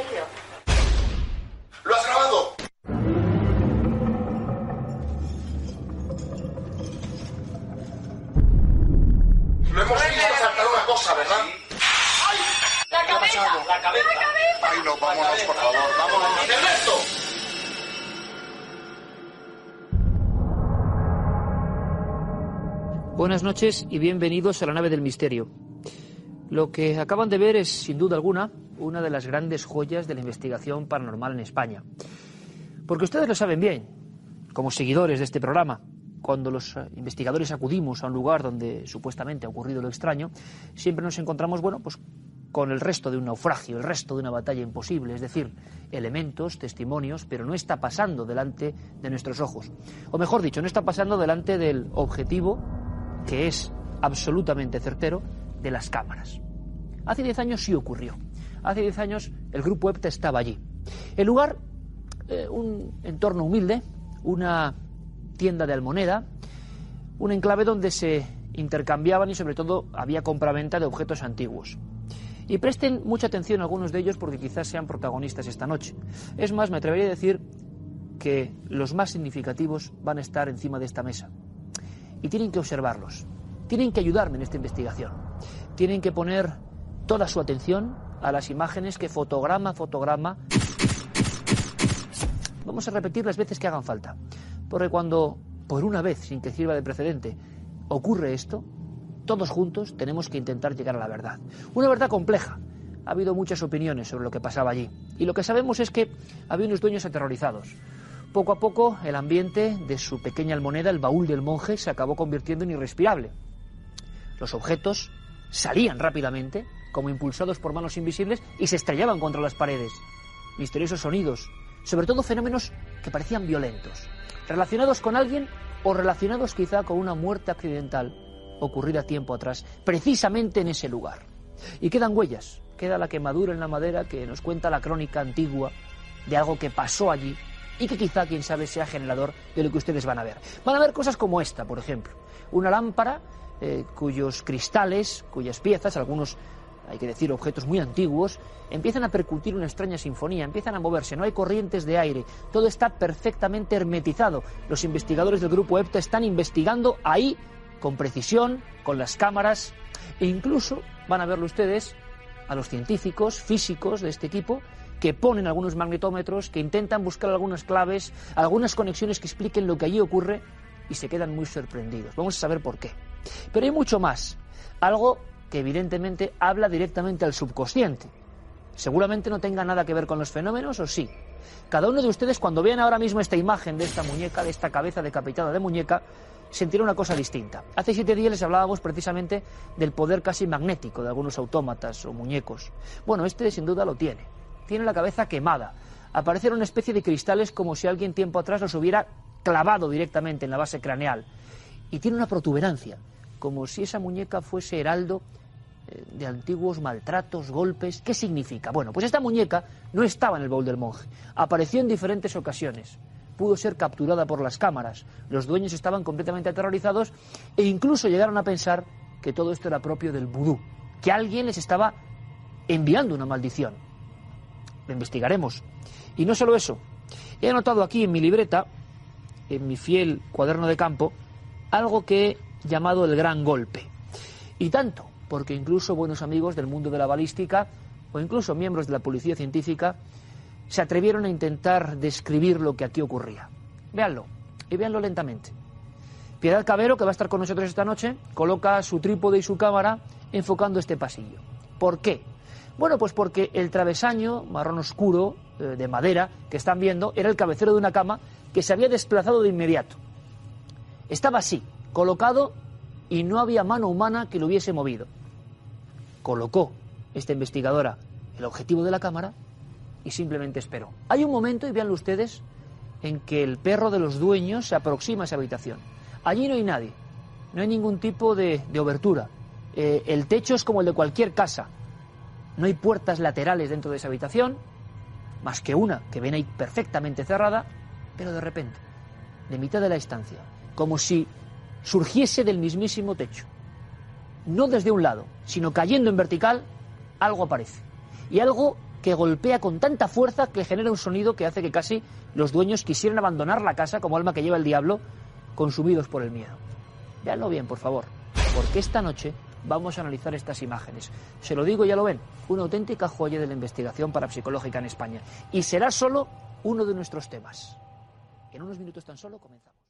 ¿Qué es lo que ha caído? ¡Lo has grabado! Lo hemos visto saltar una cosa, ¿verdad? ¡La cabeza! ¡La cabeza! Ay, no, vámonos, por favor, vámonos. ¡Ernesto! Buenas noches y bienvenidos a la nave del misterio. Lo que acaban de ver es, sin duda alguna, una de las grandes joyas de la investigación paranormal en España. Porque ustedes lo saben bien, como seguidores de este programa, cuando los eh, investigadores acudimos a un lugar donde supuestamente ha ocurrido lo extraño, siempre nos encontramos, bueno, pues con el resto de un naufragio, el resto de una batalla imposible, es decir, elementos, testimonios, pero no está pasando delante de nuestros ojos. O mejor dicho, no está pasando delante del objetivo, que es absolutamente certero, de las cámaras. Hace 10 años sí ocurrió. Hace 10 años el grupo EPTA estaba allí. El lugar, eh, un entorno humilde, una tienda de almoneda, un enclave donde se intercambiaban y sobre todo había compraventa de objetos antiguos. Y presten mucha atención a algunos de ellos porque quizás sean protagonistas esta noche. Es más, me atrevería a decir que los más significativos van a estar encima de esta mesa. Y tienen que observarlos. Tienen que ayudarme en esta investigación. Tienen que poner toda su atención a las imágenes que fotograma fotograma vamos a repetir las veces que hagan falta. Porque cuando, por una vez, sin que sirva de precedente, ocurre esto, todos juntos tenemos que intentar llegar a la verdad. Una verdad compleja. Ha habido muchas opiniones sobre lo que pasaba allí. Y lo que sabemos es que había unos dueños aterrorizados. Poco a poco, el ambiente de su pequeña almoneda, el baúl del monje, se acabó convirtiendo en irrespirable. Los objetos salían rápidamente, como impulsados por manos invisibles, y se estrellaban contra las paredes. Misteriosos sonidos, sobre todo fenómenos que parecían violentos, relacionados con alguien o relacionados quizá con una muerte accidental ocurrida tiempo atrás, precisamente en ese lugar. Y quedan huellas, queda la quemadura en la madera que nos cuenta la crónica antigua de algo que pasó allí y que quizá, quién sabe, sea generador de lo que ustedes van a ver. Van a ver cosas como esta, por ejemplo. Una lámpara eh, cuyos cristales, cuyas piezas, algunos hay que decir, objetos muy antiguos, empiezan a percutir una extraña sinfonía, empiezan a moverse, no hay corrientes de aire, todo está perfectamente hermetizado. Los investigadores del grupo EPTA están investigando ahí con precisión, con las cámaras, e incluso van a verlo ustedes a los científicos, físicos de este equipo, que ponen algunos magnetómetros, que intentan buscar algunas claves, algunas conexiones que expliquen lo que allí ocurre y se quedan muy sorprendidos. Vamos a saber por qué. Pero hay mucho más. Algo que evidentemente habla directamente al subconsciente. Seguramente no tenga nada que ver con los fenómenos, o sí. Cada uno de ustedes, cuando vean ahora mismo esta imagen de esta muñeca, de esta cabeza decapitada de muñeca, sentirá una cosa distinta. Hace siete días les hablábamos precisamente del poder casi magnético de algunos autómatas o muñecos. Bueno, este sin duda lo tiene. Tiene la cabeza quemada. Aparecen una especie de cristales como si alguien tiempo atrás los hubiera clavado directamente en la base craneal. Y tiene una protuberancia, como si esa muñeca fuese heraldo eh, de antiguos maltratos, golpes. ¿Qué significa? Bueno, pues esta muñeca no estaba en el baúl del monje. Apareció en diferentes ocasiones. Pudo ser capturada por las cámaras. Los dueños estaban completamente aterrorizados e incluso llegaron a pensar que todo esto era propio del vudú, que alguien les estaba enviando una maldición. Lo investigaremos. Y no solo eso, He anotado aquí en mi libreta, en mi fiel cuaderno de campo, algo que he llamado el gran golpe. Y tanto, porque incluso buenos amigos del mundo de la balística o incluso miembros de la policía científica se atrevieron a intentar describir lo que aquí ocurría. Véanlo, y véanlo lentamente. Piedad Cabero, que va a estar con nosotros esta noche, coloca su trípode y su cámara enfocando este pasillo. ¿Por qué? Bueno, pues porque el travesaño marrón oscuro eh, de madera que están viendo era el cabecero de una cama que se había desplazado de inmediato. Estaba así, colocado y no había mano humana que lo hubiese movido. Colocó esta investigadora el objetivo de la cámara y simplemente esperó. Hay un momento, y véanlo ustedes, en que el perro de los dueños se aproxima a esa habitación. Allí no hay nadie, no hay ningún tipo de, de obertura. Eh, el techo es como el de cualquier casa. No hay puertas laterales dentro de esa habitación, más que una que ven ahí perfectamente cerrada, pero de repente, de mitad de la estancia, como si surgiese del mismísimo techo, no desde un lado, sino cayendo en vertical, algo aparece. Y algo que golpea con tanta fuerza que genera un sonido que hace que casi los dueños quisieran abandonar la casa como alma que lleva el diablo, consumidos por el miedo. Veanlo bien, por favor, porque esta noche vamos a analizar estas imágenes. Se lo digo, ya lo ven, una auténtica joya de la investigación parapsicológica en España. Y será solo uno de nuestros temas. En unos minutos tan solo comenzamos.